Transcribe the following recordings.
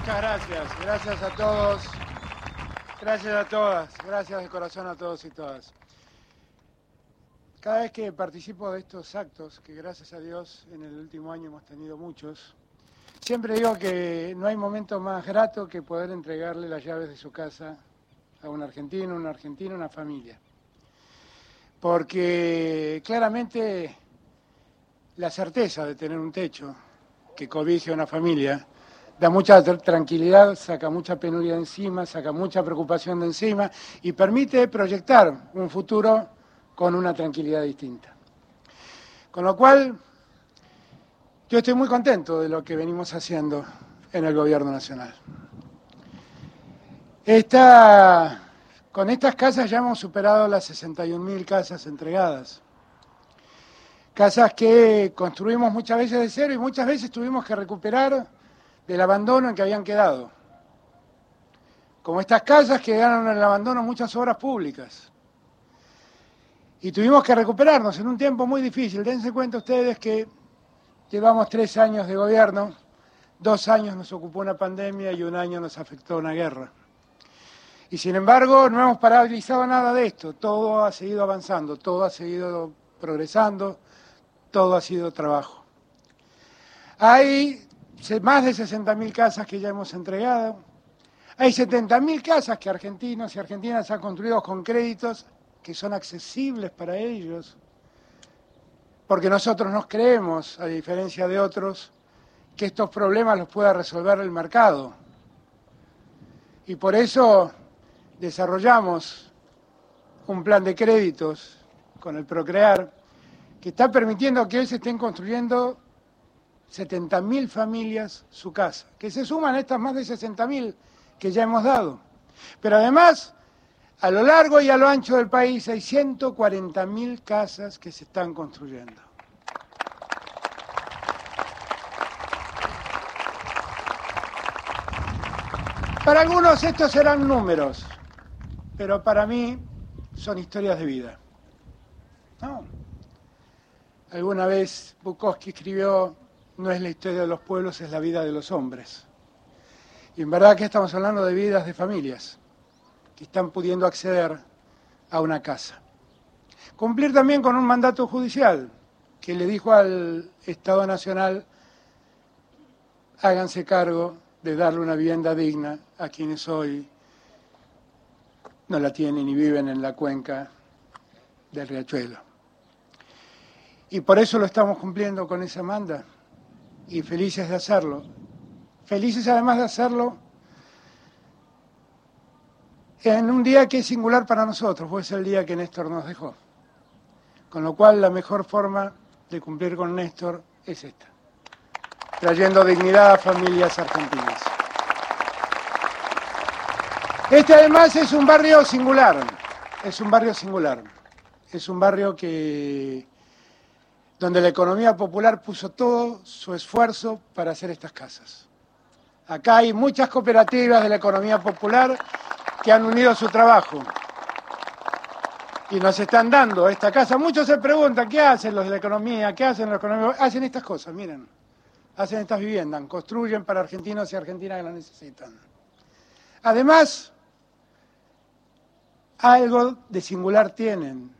Muchas gracias, gracias a todos, gracias a todas, gracias de corazón a todos y todas. Cada vez que participo de estos actos, que gracias a Dios en el último año hemos tenido muchos, siempre digo que no hay momento más grato que poder entregarle las llaves de su casa a un argentino, una argentina, una familia. Porque claramente la certeza de tener un techo que cobije a una familia da mucha tranquilidad, saca mucha penuria de encima, saca mucha preocupación de encima y permite proyectar un futuro con una tranquilidad distinta. Con lo cual, yo estoy muy contento de lo que venimos haciendo en el Gobierno Nacional. Esta, con estas casas ya hemos superado las 61.000 casas entregadas. Casas que construimos muchas veces de cero y muchas veces tuvimos que recuperar del abandono en que habían quedado. Como estas casas que quedaron en el abandono muchas obras públicas. Y tuvimos que recuperarnos en un tiempo muy difícil. Dense cuenta ustedes que llevamos tres años de gobierno, dos años nos ocupó una pandemia y un año nos afectó una guerra. Y sin embargo no hemos paralizado nada de esto, todo ha seguido avanzando, todo ha seguido progresando, todo ha sido trabajo. Hay más de 60.000 casas que ya hemos entregado, hay 70.000 casas que argentinos y argentinas han construido con créditos que son accesibles para ellos, porque nosotros nos creemos, a diferencia de otros, que estos problemas los pueda resolver el mercado. Y por eso desarrollamos un plan de créditos con el Procrear que está permitiendo que hoy se estén construyendo 70.000 familias su casa, que se suman a estas más de 60.000 que ya hemos dado. Pero además, a lo largo y a lo ancho del país hay 140.000 casas que se están construyendo. Para algunos estos serán números, pero para mí son historias de vida. Alguna vez Bukowski escribió, no es la historia de los pueblos, es la vida de los hombres. Y en verdad que estamos hablando de vidas de familias que están pudiendo acceder a una casa. Cumplir también con un mandato judicial que le dijo al Estado Nacional, háganse cargo de darle una vivienda digna a quienes hoy no la tienen y viven en la cuenca del riachuelo. Y por eso lo estamos cumpliendo con esa manda y felices de hacerlo. Felices además de hacerlo en un día que es singular para nosotros, pues es el día que Néstor nos dejó. Con lo cual la mejor forma de cumplir con Néstor es esta, trayendo dignidad a familias argentinas. Este además es un barrio singular, es un barrio singular, es un barrio que donde la economía popular puso todo su esfuerzo para hacer estas casas. Acá hay muchas cooperativas de la economía popular que han unido su trabajo y nos están dando esta casa. Muchos se preguntan, ¿qué hacen los de la economía? ¿Qué hacen los economía? Hacen estas cosas, miren. Hacen estas viviendas, construyen para argentinos y argentinas que la necesitan. Además, algo de singular tienen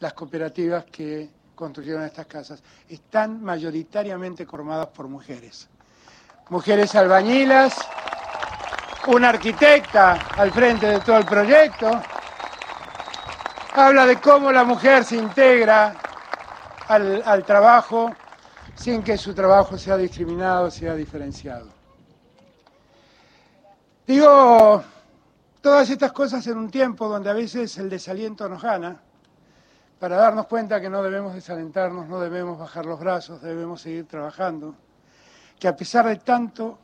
las cooperativas que construyeron estas casas. Están mayoritariamente formadas por mujeres. Mujeres albañilas, una arquitecta al frente de todo el proyecto. Habla de cómo la mujer se integra al, al trabajo sin que su trabajo sea discriminado, sea diferenciado. Digo, Todas estas cosas en un tiempo donde a veces el desaliento nos gana, para darnos cuenta que no debemos desalentarnos, no debemos bajar los brazos, debemos seguir trabajando, que a pesar de tanto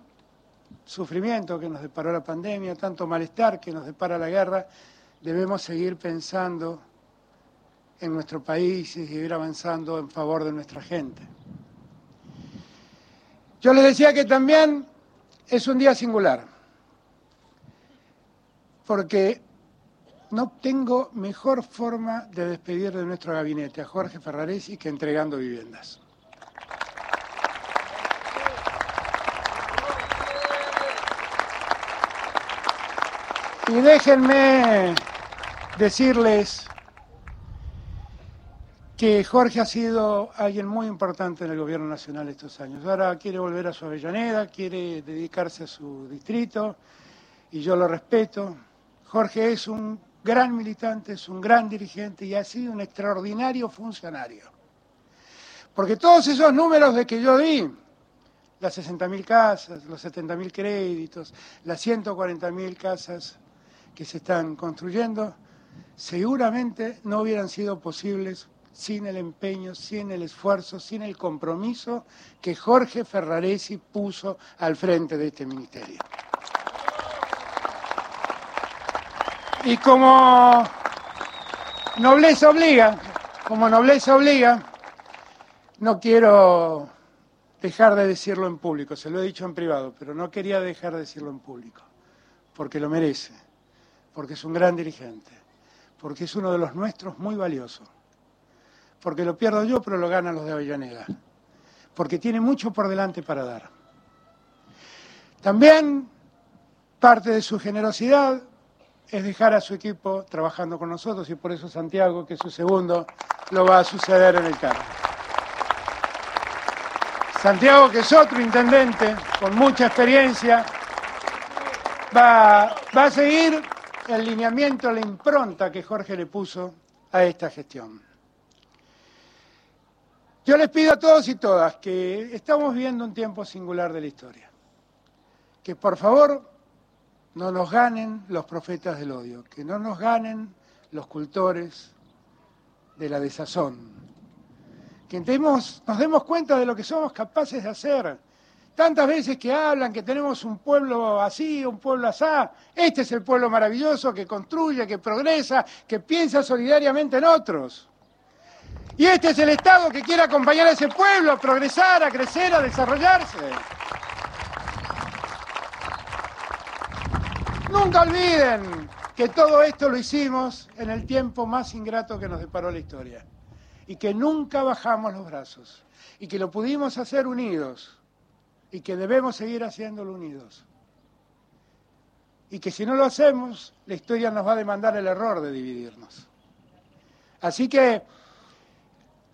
sufrimiento que nos deparó la pandemia, tanto malestar que nos depara la guerra, debemos seguir pensando en nuestro país y seguir avanzando en favor de nuestra gente. Yo les decía que también es un día singular porque no tengo mejor forma de despedir de nuestro gabinete a Jorge Ferraresi que entregando viviendas. Y déjenme decirles que Jorge ha sido alguien muy importante en el gobierno nacional estos años. Ahora quiere volver a su Avellaneda, quiere dedicarse a su distrito y yo lo respeto. Jorge es un gran militante, es un gran dirigente y ha sido un extraordinario funcionario. Porque todos esos números de que yo di, las 60.000 casas, los 70.000 créditos, las 140.000 casas que se están construyendo, seguramente no hubieran sido posibles sin el empeño, sin el esfuerzo, sin el compromiso que Jorge Ferraresi puso al frente de este ministerio. Y como nobleza obliga, como nobleza obliga, no quiero dejar de decirlo en público, se lo he dicho en privado, pero no quería dejar de decirlo en público, porque lo merece, porque es un gran dirigente, porque es uno de los nuestros muy valiosos porque lo pierdo yo, pero lo ganan los de Avellaneda, porque tiene mucho por delante para dar. También parte de su generosidad es dejar a su equipo trabajando con nosotros y por eso Santiago, que es su segundo, lo va a suceder en el cargo. Santiago, que es otro intendente con mucha experiencia, va, va a seguir el lineamiento, la impronta que Jorge le puso a esta gestión. Yo les pido a todos y todas que estamos viviendo un tiempo singular de la historia. Que por favor no nos ganen los profetas del odio, que no nos ganen los cultores de la desazón. Que nos demos cuenta de lo que somos capaces de hacer. Tantas veces que hablan que tenemos un pueblo así, un pueblo asá. Este es el pueblo maravilloso que construye, que progresa, que piensa solidariamente en otros. Y este es el Estado que quiere acompañar a ese pueblo a progresar, a crecer, a desarrollarse. Nunca olviden que todo esto lo hicimos en el tiempo más ingrato que nos deparó la historia. Y que nunca bajamos los brazos. Y que lo pudimos hacer unidos. Y que debemos seguir haciéndolo unidos. Y que si no lo hacemos, la historia nos va a demandar el error de dividirnos. Así que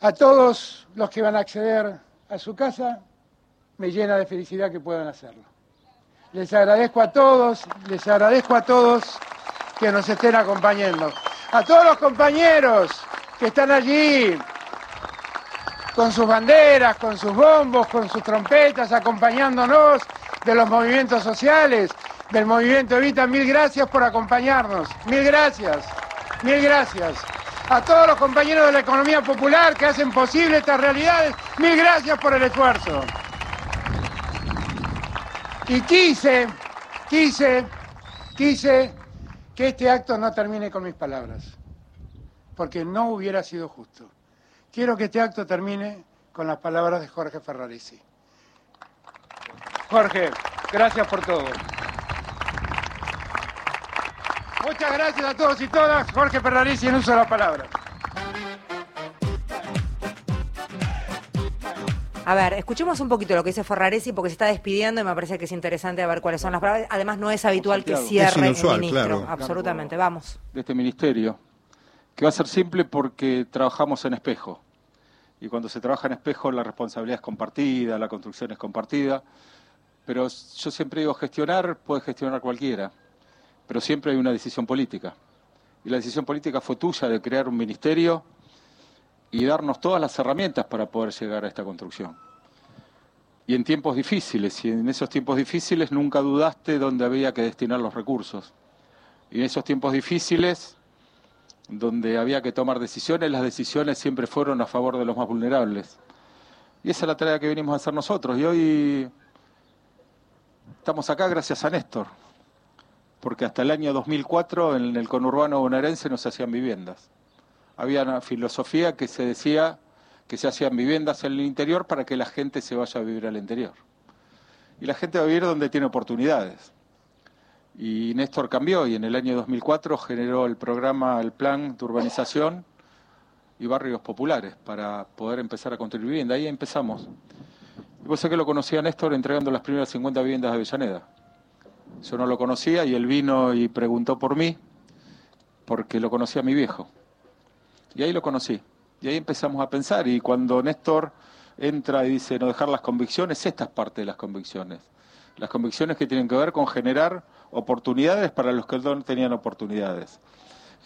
a todos los que van a acceder a su casa, me llena de felicidad que puedan hacerlo. Les agradezco a todos, les agradezco a todos que nos estén acompañando. A todos los compañeros que están allí con sus banderas, con sus bombos, con sus trompetas, acompañándonos de los movimientos sociales, del movimiento Evita, mil gracias por acompañarnos. Mil gracias, mil gracias a todos los compañeros de la economía popular que hacen posible estas realidades, mil gracias por el esfuerzo. Y quise, quise, quise que este acto no termine con mis palabras, porque no hubiera sido justo. Quiero que este acto termine con las palabras de Jorge Ferraresi. Jorge, gracias por todo. Muchas gracias a todos y todas. Jorge Ferraresi en uso de la palabra. A ver, escuchemos un poquito lo que dice Ferraresi porque se está despidiendo y me parece que es interesante ver cuáles son las palabras. Además, no es habitual que cierre el ministro. Absolutamente, vamos. De este ministerio, que va a ser simple porque trabajamos en espejo. Y cuando se trabaja en espejo, la responsabilidad es compartida, la construcción es compartida. Pero yo siempre digo, gestionar puede gestionar cualquiera pero siempre hay una decisión política. Y la decisión política fue tuya de crear un ministerio y darnos todas las herramientas para poder llegar a esta construcción. Y en tiempos difíciles, y en esos tiempos difíciles nunca dudaste dónde había que destinar los recursos. Y en esos tiempos difíciles, donde había que tomar decisiones, las decisiones siempre fueron a favor de los más vulnerables. Y esa es la tarea que venimos a hacer nosotros. Y hoy estamos acá gracias a Néstor porque hasta el año 2004 en el conurbano bonaerense no se hacían viviendas. Había una filosofía que se decía que se hacían viviendas en el interior para que la gente se vaya a vivir al interior. Y la gente va a vivir donde tiene oportunidades. Y Néstor cambió y en el año 2004 generó el programa, el plan de urbanización y barrios populares para poder empezar a construir vivienda. Ahí empezamos. Y vos sé que lo conocía Néstor entregando las primeras 50 viviendas de Avellaneda Yo no lo conocía y él vino y preguntó por mí porque lo conocía mi viejo. Y ahí lo conocí. Y ahí empezamos a pensar. Y cuando Néstor entra y dice no dejar las convicciones, esta es parte de las convicciones. Las convicciones que tienen que ver con generar oportunidades para los que no tenían oportunidades.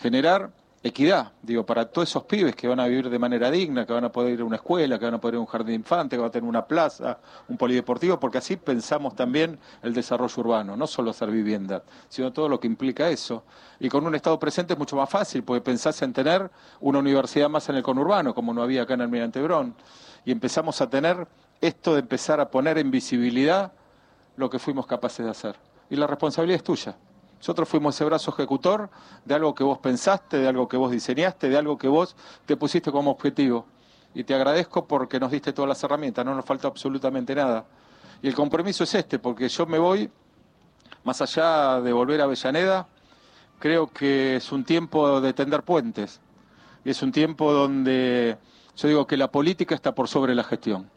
Generar equidad, digo, para todos esos pibes que van a vivir de manera digna, que van a poder ir a una escuela, que van a poder ir a un jardín de infante, que van a tener una plaza, un polideportivo, porque así pensamos también el desarrollo urbano, no solo hacer vivienda, sino todo lo que implica eso. Y con un Estado presente es mucho más fácil, porque pensás en tener una universidad más en el conurbano, como no había acá en el Mirante Brón, y empezamos a tener esto de empezar a poner en visibilidad lo que fuimos capaces de hacer. Y la responsabilidad es tuya. Nosotros fuimos ese brazo ejecutor de algo que vos pensaste, de algo que vos diseñaste, de algo que vos te pusiste como objetivo. Y te agradezco porque nos diste todas las herramientas, no nos falta absolutamente nada. Y el compromiso es este, porque yo me voy, más allá de volver a Avellaneda, creo que es un tiempo de tender puentes. Y es un tiempo donde yo digo que la política está por sobre la gestión.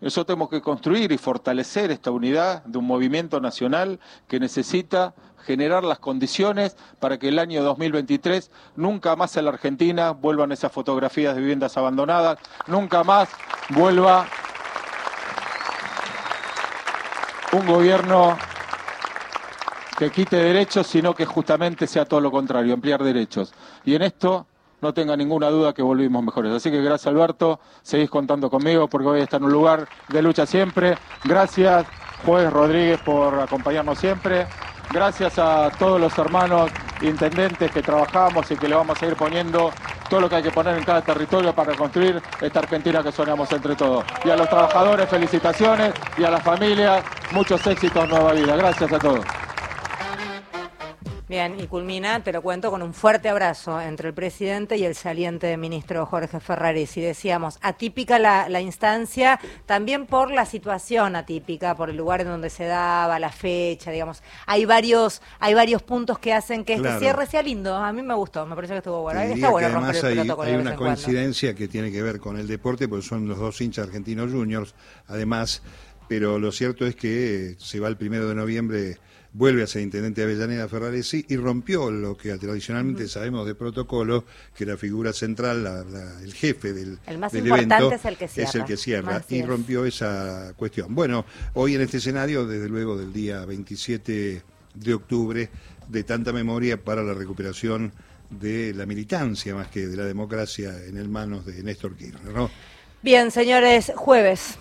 Nosotros tenemos que construir y fortalecer esta unidad de un movimiento nacional que necesita generar las condiciones para que el año 2023 nunca más en la Argentina vuelvan esas fotografías de viviendas abandonadas, nunca más vuelva un gobierno que quite derechos, sino que justamente sea todo lo contrario, ampliar derechos. Y en esto no tenga ninguna duda que volvimos mejores. Así que gracias Alberto, seguís contando conmigo porque voy a estar en un lugar de lucha siempre. Gracias Juez Rodríguez por acompañarnos siempre. Gracias a todos los hermanos intendentes que trabajamos y que le vamos a ir poniendo todo lo que hay que poner en cada territorio para construir esta Argentina que soñamos entre todos. Y a los trabajadores, felicitaciones y a las familias, muchos éxitos, nueva vida. Gracias a todos. Bien, y culmina, te lo cuento, con un fuerte abrazo entre el presidente y el saliente ministro Jorge Ferraris. Y decíamos, atípica la, instancia, también por la situación atípica, por el lugar en donde se daba, la fecha, digamos. Hay varios, hay varios puntos que hacen que este cierre sea lindo. A mí me gustó, me parece que estuvo bueno. Está bueno romper el hay, hay una coincidencia que tiene que ver con el deporte, porque son los dos hinchas argentinos juniors, además, pero lo cierto es que se va el primero de noviembre vuelve a ser intendente de Avellaneda Ferraresi y rompió lo que tradicionalmente sabemos de protocolo, que la figura central, el jefe del, el más evento, es el que cierra, es el que cierra y rompió esa cuestión. Bueno, hoy en este escenario, desde luego del día 27 de octubre, de tanta memoria para la recuperación de la militancia más que de la democracia en el manos de Néstor Kirchner. ¿no? Bien, señores, jueves.